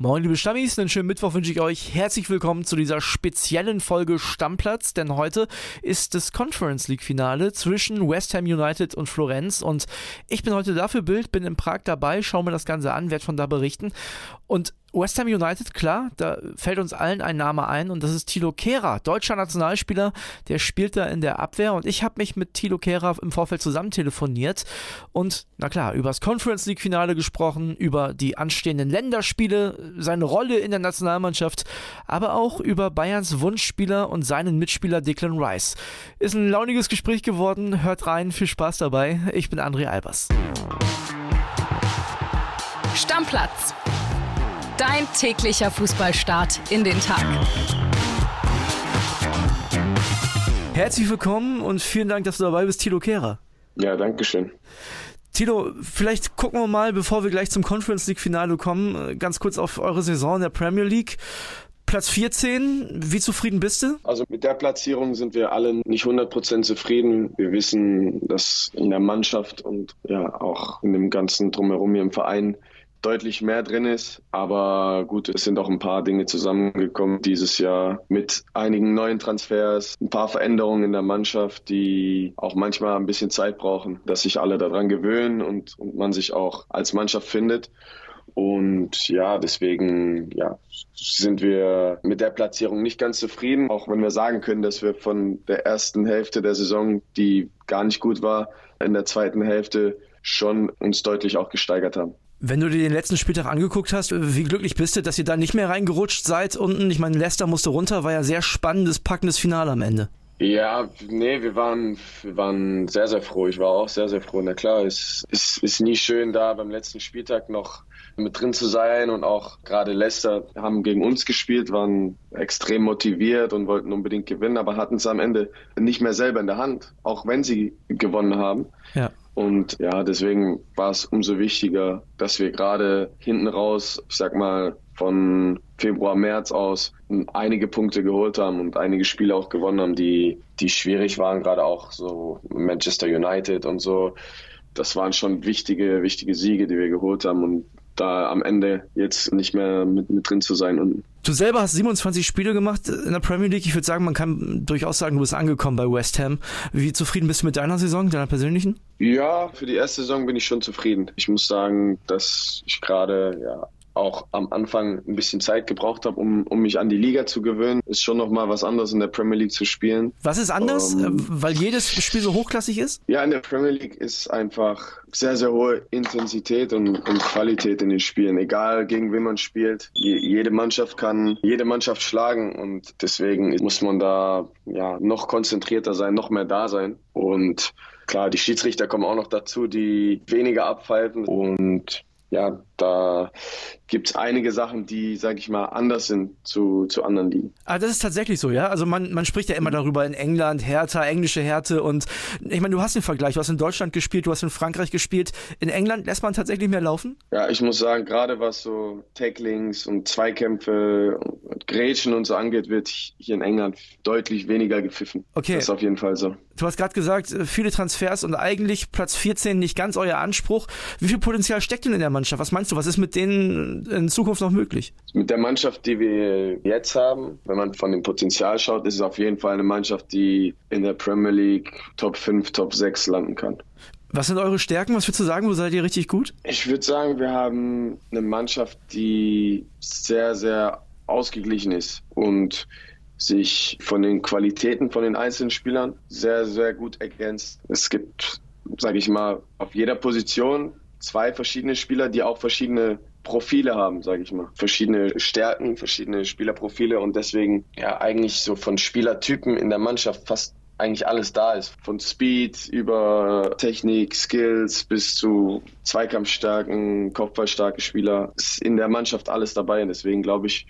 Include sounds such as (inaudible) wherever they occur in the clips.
Moin liebe Stammis, einen schönen Mittwoch wünsche ich euch. Herzlich willkommen zu dieser speziellen Folge Stammplatz, denn heute ist das Conference League Finale zwischen West Ham United und Florenz und ich bin heute dafür Bild, bin in Prag dabei, schaue mir das Ganze an, werde von da berichten und West Ham United, klar, da fällt uns allen ein Name ein und das ist Thilo Kehrer, deutscher Nationalspieler, der spielt da in der Abwehr und ich habe mich mit Thilo Kehrer im Vorfeld zusammen telefoniert und na klar, über das Conference League Finale gesprochen, über die anstehenden Länderspiele, seine Rolle in der Nationalmannschaft, aber auch über Bayerns Wunschspieler und seinen Mitspieler Declan Rice. Ist ein launiges Gespräch geworden, hört rein, viel Spaß dabei. Ich bin André Albers. Stammplatz Dein täglicher Fußballstart in den Tag. Herzlich willkommen und vielen Dank, dass du dabei bist, Tilo Kehrer. Ja, danke schön. Tilo, vielleicht gucken wir mal, bevor wir gleich zum Conference League Finale kommen, ganz kurz auf eure Saison in der Premier League. Platz 14, wie zufrieden bist du? Also mit der Platzierung sind wir alle nicht 100% zufrieden. Wir wissen, dass in der Mannschaft und ja auch in dem ganzen Drumherum hier im Verein deutlich mehr drin ist. Aber gut, es sind auch ein paar Dinge zusammengekommen dieses Jahr mit einigen neuen Transfers, ein paar Veränderungen in der Mannschaft, die auch manchmal ein bisschen Zeit brauchen, dass sich alle daran gewöhnen und, und man sich auch als Mannschaft findet. Und ja, deswegen ja, sind wir mit der Platzierung nicht ganz zufrieden, auch wenn wir sagen können, dass wir von der ersten Hälfte der Saison, die gar nicht gut war, in der zweiten Hälfte schon uns deutlich auch gesteigert haben. Wenn du dir den letzten Spieltag angeguckt hast, wie glücklich bist du, dass ihr da nicht mehr reingerutscht seid unten? Ich meine, Leicester musste runter, war ja sehr spannendes, packendes Finale am Ende. Ja, nee, wir waren, wir waren sehr, sehr froh. Ich war auch sehr, sehr froh. Na klar, es ist, ist nie schön, da beim letzten Spieltag noch mit drin zu sein und auch gerade Leicester haben gegen uns gespielt, waren extrem motiviert und wollten unbedingt gewinnen, aber hatten es am Ende nicht mehr selber in der Hand, auch wenn sie gewonnen haben. Ja. Und ja, deswegen war es umso wichtiger, dass wir gerade hinten raus, ich sag mal, von Februar, März aus einige Punkte geholt haben und einige Spiele auch gewonnen haben, die, die schwierig waren, gerade auch so Manchester United und so. Das waren schon wichtige, wichtige Siege, die wir geholt haben und da am Ende jetzt nicht mehr mit, mit drin zu sein. Und du selber hast 27 Spiele gemacht in der Premier League. Ich würde sagen, man kann durchaus sagen, du bist angekommen bei West Ham. Wie zufrieden bist du mit deiner Saison, deiner persönlichen? Ja, für die erste Saison bin ich schon zufrieden. Ich muss sagen, dass ich gerade ja, auch am Anfang ein bisschen Zeit gebraucht habe, um, um mich an die Liga zu gewöhnen. Ist schon nochmal was anderes in der Premier League zu spielen. Was ist anders, ähm, weil jedes Spiel so hochklassig ist? Ja, in der Premier League ist einfach sehr, sehr hohe Intensität und, und Qualität in den Spielen. Egal gegen wen man spielt. Je, jede Mannschaft kann jede Mannschaft schlagen und deswegen muss man da ja noch konzentrierter sein, noch mehr da sein. Und klar, die Schiedsrichter kommen auch noch dazu, die weniger abpfeifen und ja, da gibt es einige Sachen, die, sag ich mal, anders sind zu, zu anderen Ligen. Ah, das ist tatsächlich so, ja? Also man, man spricht ja immer darüber in England, Hertha, englische Härte und ich meine, du hast den Vergleich, du hast in Deutschland gespielt, du hast in Frankreich gespielt. In England lässt man tatsächlich mehr laufen? Ja, ich muss sagen, gerade was so Tacklings und Zweikämpfe und Grätschen und so angeht, wird hier in England deutlich weniger gepfiffen. Okay. Das ist auf jeden Fall so. Du hast gerade gesagt, viele Transfers und eigentlich Platz 14 nicht ganz euer Anspruch. Wie viel Potenzial steckt denn in der Mannschaft? Was meinst du, was ist mit denen in Zukunft noch möglich? Mit der Mannschaft, die wir jetzt haben, wenn man von dem Potenzial schaut, ist es auf jeden Fall eine Mannschaft, die in der Premier League Top 5, Top 6 landen kann. Was sind eure Stärken? Was würdest du sagen? Wo seid ihr richtig gut? Ich würde sagen, wir haben eine Mannschaft, die sehr, sehr ausgeglichen ist und sich von den Qualitäten von den einzelnen Spielern sehr, sehr gut ergänzt. Es gibt, sage ich mal, auf jeder Position zwei verschiedene Spieler, die auch verschiedene Profile haben, sage ich mal. Verschiedene Stärken, verschiedene Spielerprofile und deswegen ja eigentlich so von Spielertypen in der Mannschaft fast eigentlich alles da ist. Von Speed über Technik, Skills bis zu Zweikampfstarken, Kopfballstarke Spieler. Ist in der Mannschaft alles dabei und deswegen glaube ich,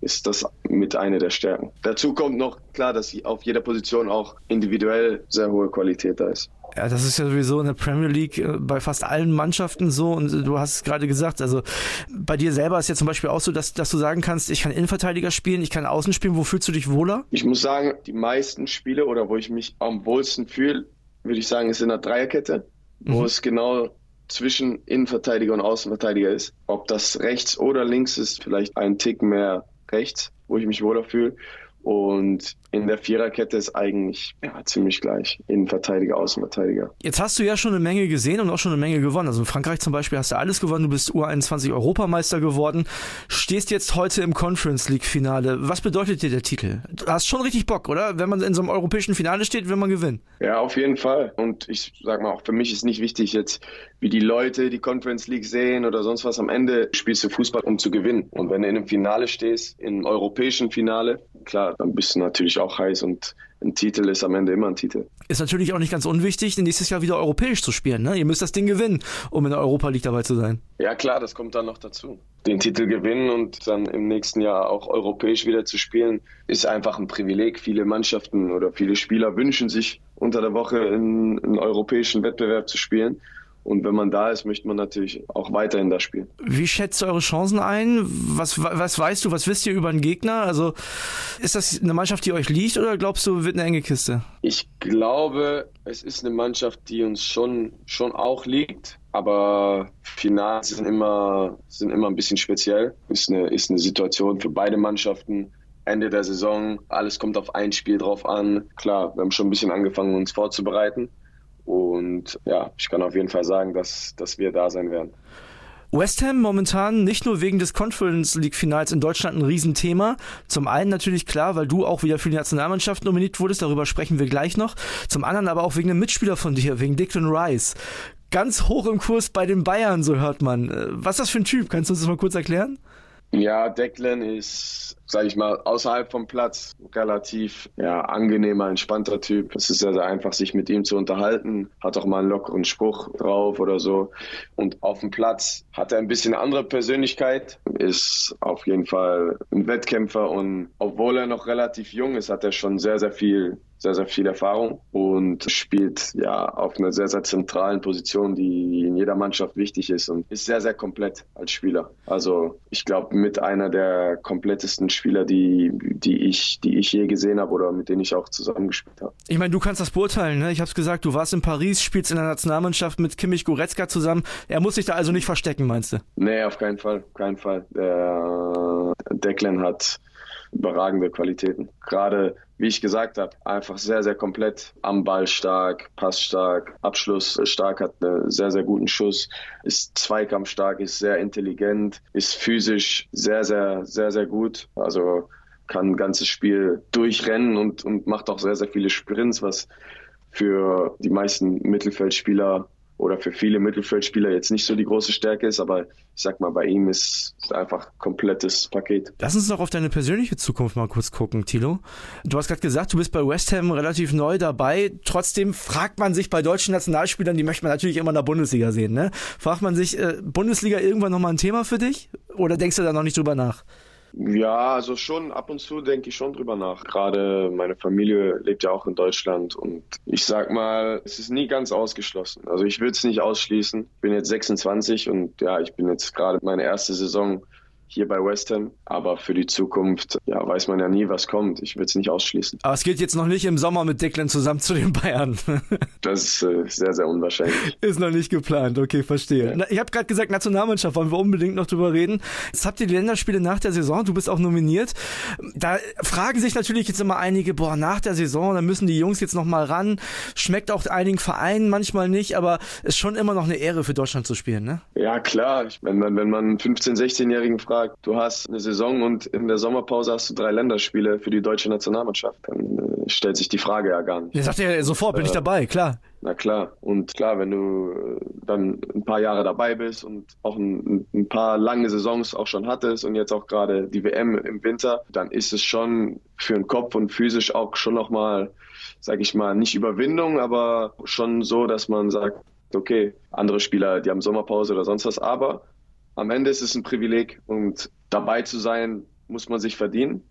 ist das mit einer der Stärken. Dazu kommt noch klar, dass auf jeder Position auch individuell sehr hohe Qualität da ist. Ja, das ist ja sowieso in der Premier League äh, bei fast allen Mannschaften so und du hast es gerade gesagt, also bei dir selber ist ja zum Beispiel auch so, dass, dass du sagen kannst, ich kann Innenverteidiger spielen, ich kann Außen spielen, wo fühlst du dich wohler? Ich muss sagen, die meisten Spiele oder wo ich mich am wohlsten fühle, würde ich sagen, ist in der Dreierkette, wo mhm. es genau zwischen Innenverteidiger und Außenverteidiger ist. Ob das rechts oder links ist, vielleicht ein Tick mehr rechts, wo ich mich wohler fühle. Und in der Viererkette ist eigentlich ja, ziemlich gleich. Innenverteidiger, Außenverteidiger. Jetzt hast du ja schon eine Menge gesehen und auch schon eine Menge gewonnen. Also in Frankreich zum Beispiel hast du alles gewonnen. Du bist U21 Europameister geworden. Stehst jetzt heute im Conference League Finale. Was bedeutet dir der Titel? Du hast schon richtig Bock, oder? Wenn man in so einem europäischen Finale steht, will man gewinnen. Ja, auf jeden Fall. Und ich sag mal, auch für mich ist nicht wichtig jetzt, wie die Leute die Conference League sehen oder sonst was. Am Ende spielst du Fußball, um zu gewinnen. Und wenn du in einem Finale stehst, im europäischen Finale, klar, dann bist du natürlich auch heiß und ein Titel ist am Ende immer ein Titel. Ist natürlich auch nicht ganz unwichtig, nächstes Jahr wieder europäisch zu spielen. Ne? Ihr müsst das Ding gewinnen, um in der Europa League dabei zu sein. Ja klar, das kommt dann noch dazu. Den Titel gewinnen und dann im nächsten Jahr auch europäisch wieder zu spielen, ist einfach ein Privileg. Viele Mannschaften oder viele Spieler wünschen sich unter der Woche in einen europäischen Wettbewerb zu spielen. Und wenn man da ist, möchte man natürlich auch weiterhin da spielen. Wie schätzt du eure Chancen ein? Was, was weißt du, was wisst ihr über den Gegner? Also ist das eine Mannschaft, die euch liegt oder glaubst du, wird eine enge Kiste? Ich glaube, es ist eine Mannschaft, die uns schon, schon auch liegt. Aber Finals sind immer, sind immer ein bisschen speziell. Ist eine, ist eine Situation für beide Mannschaften. Ende der Saison, alles kommt auf ein Spiel drauf an. Klar, wir haben schon ein bisschen angefangen, uns vorzubereiten. Und ja, ich kann auf jeden Fall sagen, dass, dass wir da sein werden. West Ham momentan nicht nur wegen des Conference League Finals in Deutschland ein Riesenthema. Zum einen natürlich klar, weil du auch wieder für die Nationalmannschaft nominiert wurdest, darüber sprechen wir gleich noch. Zum anderen aber auch wegen einem Mitspieler von dir, wegen Declan Rice. Ganz hoch im Kurs bei den Bayern, so hört man. Äh, was ist das für ein Typ? Kannst du uns das mal kurz erklären? Ja, Declan ist, sage ich mal, außerhalb vom Platz relativ ja, angenehmer, entspannter Typ. Es ist sehr, sehr einfach, sich mit ihm zu unterhalten. Hat auch mal einen lockeren Spruch drauf oder so. Und auf dem Platz hat er ein bisschen andere Persönlichkeit, ist auf jeden Fall ein Wettkämpfer und obwohl er noch relativ jung ist, hat er schon sehr, sehr viel sehr, sehr viel Erfahrung und spielt ja auf einer sehr, sehr zentralen Position, die in jeder Mannschaft wichtig ist und ist sehr, sehr komplett als Spieler. Also ich glaube, mit einer der komplettesten Spieler, die, die, ich, die ich je gesehen habe oder mit denen ich auch zusammengespielt habe. Ich meine, du kannst das beurteilen. Ne? Ich habe es gesagt, du warst in Paris, spielst in der Nationalmannschaft mit Kimmich Goretzka zusammen. Er muss sich da also nicht verstecken, meinst du? Nee, auf keinen Fall. Keinen Fall. Der Declan hat überragende Qualitäten. Gerade, wie ich gesagt habe, einfach sehr, sehr komplett am Ball stark, passstark, Abschluss stark, hat einen sehr, sehr guten Schuss, ist zweikampfstark, ist sehr intelligent, ist physisch sehr, sehr, sehr, sehr gut. Also kann ein ganzes Spiel durchrennen und, und macht auch sehr, sehr viele Sprints, was für die meisten Mittelfeldspieler oder für viele Mittelfeldspieler jetzt nicht so die große Stärke ist, aber ich sag mal, bei ihm ist es einfach komplettes Paket. Lass uns noch auf deine persönliche Zukunft mal kurz gucken, Tilo. Du hast gerade gesagt, du bist bei West Ham relativ neu dabei. Trotzdem fragt man sich bei deutschen Nationalspielern, die möchte man natürlich immer in der Bundesliga sehen, ne? Fragt man sich, äh, Bundesliga irgendwann nochmal ein Thema für dich? Oder denkst du da noch nicht drüber nach? Ja, also schon ab und zu denke ich schon drüber nach. Gerade meine Familie lebt ja auch in Deutschland und ich sag mal, es ist nie ganz ausgeschlossen. Also ich will es nicht ausschließen. Ich bin jetzt 26 und ja, ich bin jetzt gerade meine erste Saison hier bei West Ham. Aber für die Zukunft, ja, weiß man ja nie, was kommt. Ich will es nicht ausschließen. Aber es geht jetzt noch nicht im Sommer mit Declan zusammen zu den Bayern. (laughs) das ist äh, sehr, sehr unwahrscheinlich. Ist noch nicht geplant, okay, verstehe. Ja. Na, ich habe gerade gesagt, Nationalmannschaft, wollen wir unbedingt noch drüber reden. Jetzt habt ihr die Länderspiele nach der Saison, du bist auch nominiert. Da fragen sich natürlich jetzt immer einige, boah, nach der Saison, da müssen die Jungs jetzt noch mal ran. Schmeckt auch einigen Vereinen manchmal nicht, aber ist schon immer noch eine Ehre für Deutschland zu spielen, ne? Ja, klar. Wenn man, wenn man 15-, 16-Jährigen fragt, sagt, du hast eine Saison und in der Sommerpause hast du drei Länderspiele für die deutsche Nationalmannschaft, dann äh, stellt sich die Frage ja gar nicht. Der sagt ja sofort, bin ich äh, dabei, klar. Na klar. Und klar, wenn du äh, dann ein paar Jahre dabei bist und auch ein, ein paar lange Saisons auch schon hattest und jetzt auch gerade die WM im Winter, dann ist es schon für den Kopf und physisch auch schon nochmal, sag ich mal, nicht Überwindung, aber schon so, dass man sagt, okay, andere Spieler, die haben Sommerpause oder sonst was, aber am Ende ist es ein Privileg und dabei zu sein, muss man sich verdienen.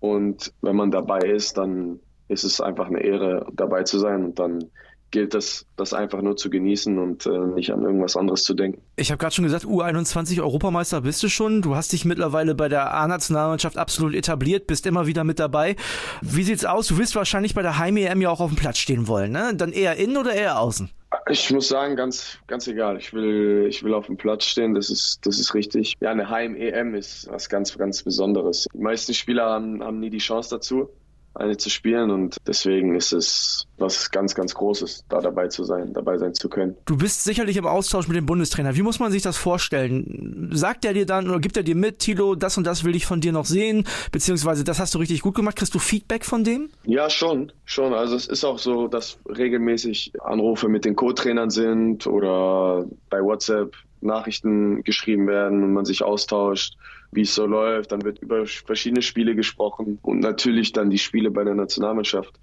Und wenn man dabei ist, dann ist es einfach eine Ehre, dabei zu sein und dann gilt es, das einfach nur zu genießen und äh, nicht an irgendwas anderes zu denken. Ich habe gerade schon gesagt, U21 Europameister bist du schon. Du hast dich mittlerweile bei der A-Nationalmannschaft absolut etabliert, bist immer wieder mit dabei. Wie sieht's aus? Du wirst wahrscheinlich bei der Heim-EM ja auch auf dem Platz stehen wollen, ne? Dann eher innen oder eher außen? Ich muss sagen, ganz, ganz egal. Ich will, ich will auf dem Platz stehen. Das ist, das ist richtig. Ja, eine Heim-EM ist was ganz, ganz Besonderes. Die meisten Spieler haben, haben nie die Chance dazu eine zu spielen und deswegen ist es was ganz, ganz Großes, da dabei zu sein, dabei sein zu können. Du bist sicherlich im Austausch mit dem Bundestrainer. Wie muss man sich das vorstellen? Sagt er dir dann oder gibt er dir mit, Tilo, das und das will ich von dir noch sehen, beziehungsweise das hast du richtig gut gemacht? Kriegst du Feedback von dem? Ja, schon, schon. Also es ist auch so, dass regelmäßig Anrufe mit den Co-Trainern sind oder bei WhatsApp Nachrichten geschrieben werden und man sich austauscht, wie es so läuft. Dann wird über verschiedene Spiele gesprochen und natürlich dann die Spiele bei der Nationalmannschaft,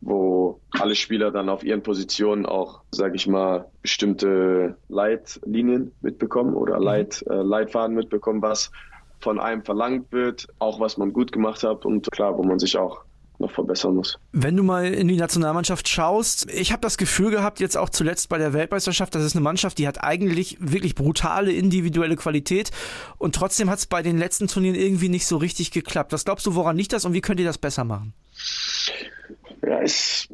wo alle Spieler dann auf ihren Positionen auch, sage ich mal, bestimmte Leitlinien mitbekommen oder mhm. Leit, äh, Leitfaden mitbekommen, was von einem verlangt wird, auch was man gut gemacht hat und klar, wo man sich auch noch verbessern muss. Wenn du mal in die Nationalmannschaft schaust, ich habe das Gefühl gehabt, jetzt auch zuletzt bei der Weltmeisterschaft, das ist eine Mannschaft, die hat eigentlich wirklich brutale individuelle Qualität und trotzdem hat es bei den letzten Turnieren irgendwie nicht so richtig geklappt. Was glaubst du, woran liegt das und wie könnt ihr das besser machen? Ja, ist,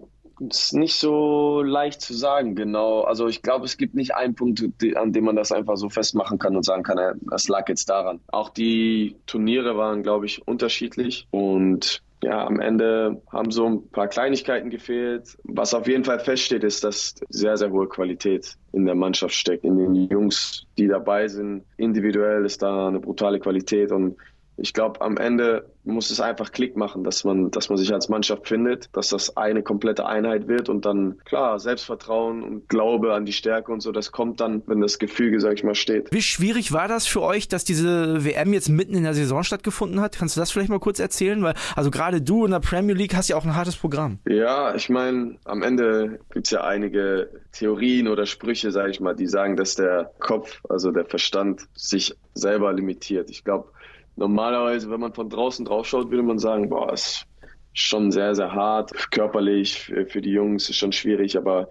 ist nicht so leicht zu sagen, genau. Also ich glaube, es gibt nicht einen Punkt, an dem man das einfach so festmachen kann und sagen kann, das lag jetzt daran. Auch die Turniere waren, glaube ich, unterschiedlich und ja, am Ende haben so ein paar Kleinigkeiten gefehlt. Was auf jeden Fall feststeht, ist, dass sehr, sehr hohe Qualität in der Mannschaft steckt, in den Jungs, die dabei sind. Individuell ist da eine brutale Qualität und ich glaube, am Ende muss es einfach Klick machen, dass man, dass man sich als Mannschaft findet, dass das eine komplette Einheit wird und dann, klar, Selbstvertrauen und Glaube an die Stärke und so, das kommt dann, wenn das Gefüge, sag ich mal, steht. Wie schwierig war das für euch, dass diese WM jetzt mitten in der Saison stattgefunden hat? Kannst du das vielleicht mal kurz erzählen? Weil, also gerade du in der Premier League hast ja auch ein hartes Programm. Ja, ich meine, am Ende gibt's ja einige Theorien oder Sprüche, sage ich mal, die sagen, dass der Kopf, also der Verstand, sich selber limitiert. Ich glaube, normalerweise, wenn man von draußen drauf schaut, würde man sagen, boah, ist schon sehr, sehr hart. Körperlich für die Jungs ist schon schwierig, aber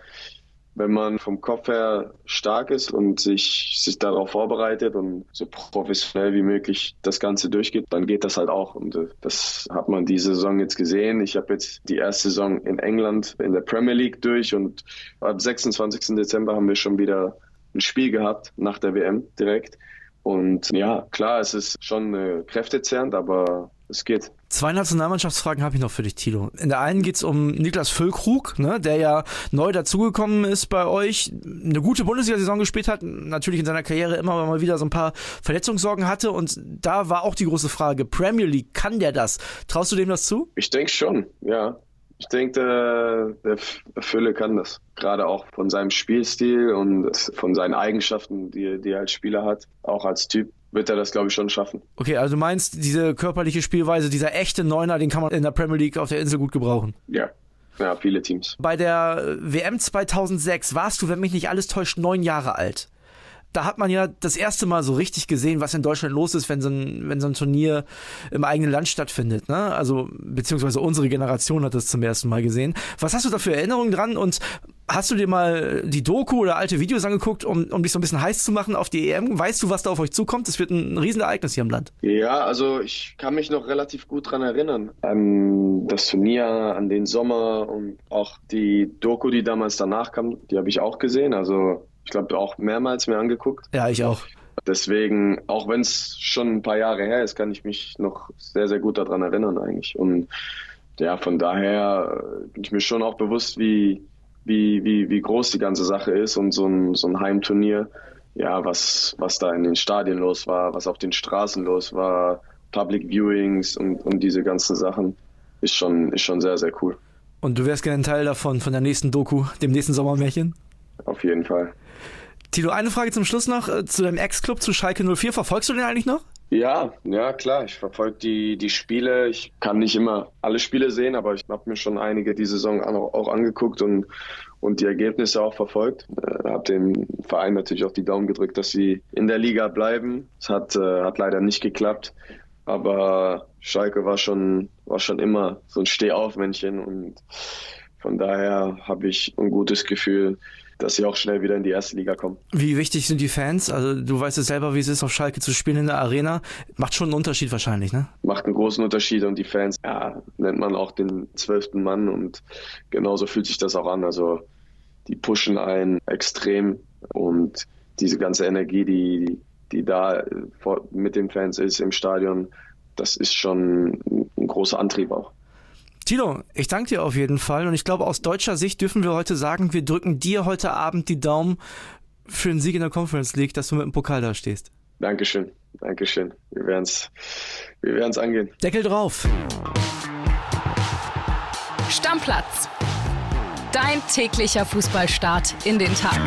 wenn man vom Kopf her stark ist und sich, sich darauf vorbereitet und so professionell wie möglich das Ganze durchgeht, dann geht das halt auch. Und äh, das hat man diese Saison jetzt gesehen. Ich habe jetzt die erste Saison in England in der Premier League durch und ab 26. Dezember haben wir schon wieder ein Spiel gehabt nach der WM direkt. Und ja, klar, es ist schon äh, kräftezehrend, aber es geht. Zwei Nationalmannschaftsfragen habe ich noch für dich, Tilo. In der einen geht es um Niklas Füllkrug, ne, der ja neu dazugekommen ist bei euch, eine gute Bundesliga-Saison gespielt hat, natürlich in seiner Karriere immer mal wieder so ein paar Verletzungssorgen hatte und da war auch die große Frage, Premier League, kann der das? Traust du dem das zu? Ich denke schon, ja. Ich denke, der, der Fülle kann das. Gerade auch von seinem Spielstil und von seinen Eigenschaften, die, die er als Spieler hat, auch als Typ wird er das, glaube ich, schon schaffen. Okay, also du meinst, diese körperliche Spielweise, dieser echte Neuner, den kann man in der Premier League auf der Insel gut gebrauchen? Ja. Ja, viele Teams. Bei der WM 2006 warst du, wenn mich nicht alles täuscht, neun Jahre alt da hat man ja das erste Mal so richtig gesehen, was in Deutschland los ist, wenn so ein, wenn so ein Turnier im eigenen Land stattfindet. Ne? Also, beziehungsweise unsere Generation hat das zum ersten Mal gesehen. Was hast du da für Erinnerungen dran und hast du dir mal die Doku oder alte Videos angeguckt, um, um dich so ein bisschen heiß zu machen auf die EM? Weißt du, was da auf euch zukommt? Das wird ein Riesenereignis hier im Land. Ja, also ich kann mich noch relativ gut dran erinnern. An das Turnier, an den Sommer und auch die Doku, die damals danach kam, die habe ich auch gesehen. Also ich glaube, auch mehrmals mir angeguckt. Ja, ich auch. Deswegen, auch wenn es schon ein paar Jahre her ist, kann ich mich noch sehr, sehr gut daran erinnern eigentlich. Und ja, von daher äh, bin ich mir schon auch bewusst, wie, wie, wie, wie groß die ganze Sache ist und so ein, so ein Heimturnier, ja, was, was da in den Stadien los war, was auf den Straßen los war, Public Viewings und, und diese ganzen Sachen, ist schon, ist schon sehr, sehr cool. Und du wärst gerne ein Teil davon, von der nächsten Doku, dem nächsten Sommermärchen? Auf jeden Fall. Tilo, eine Frage zum Schluss noch äh, zu deinem Ex-Club, zu Schalke 04. Verfolgst du den eigentlich noch? Ja, ja, klar. Ich verfolge die, die Spiele. Ich kann nicht immer alle Spiele sehen, aber ich habe mir schon einige die Saison auch, auch angeguckt und, und die Ergebnisse auch verfolgt. Äh, habe dem Verein natürlich auch die Daumen gedrückt, dass sie in der Liga bleiben. Es hat, äh, hat leider nicht geklappt, aber Schalke war schon, war schon immer so ein Stehaufmännchen und von daher habe ich ein gutes Gefühl, dass sie auch schnell wieder in die erste Liga kommen. Wie wichtig sind die Fans? Also du weißt es selber, wie es ist, auf Schalke zu spielen in der Arena. Macht schon einen Unterschied wahrscheinlich, ne? Macht einen großen Unterschied und die Fans, ja, nennt man auch den zwölften Mann und genauso fühlt sich das auch an. Also die pushen einen extrem und diese ganze Energie, die, die da mit den Fans ist im Stadion, das ist schon ein großer Antrieb auch. Tilo, ich danke dir auf jeden Fall und ich glaube, aus deutscher Sicht dürfen wir heute sagen, wir drücken dir heute Abend die Daumen für den Sieg in der Conference League, dass du mit dem Pokal da stehst. Dankeschön, Dankeschön. Wir werden es wir werden's angehen. Deckel drauf. Stammplatz. Dein täglicher Fußballstart in den Tag.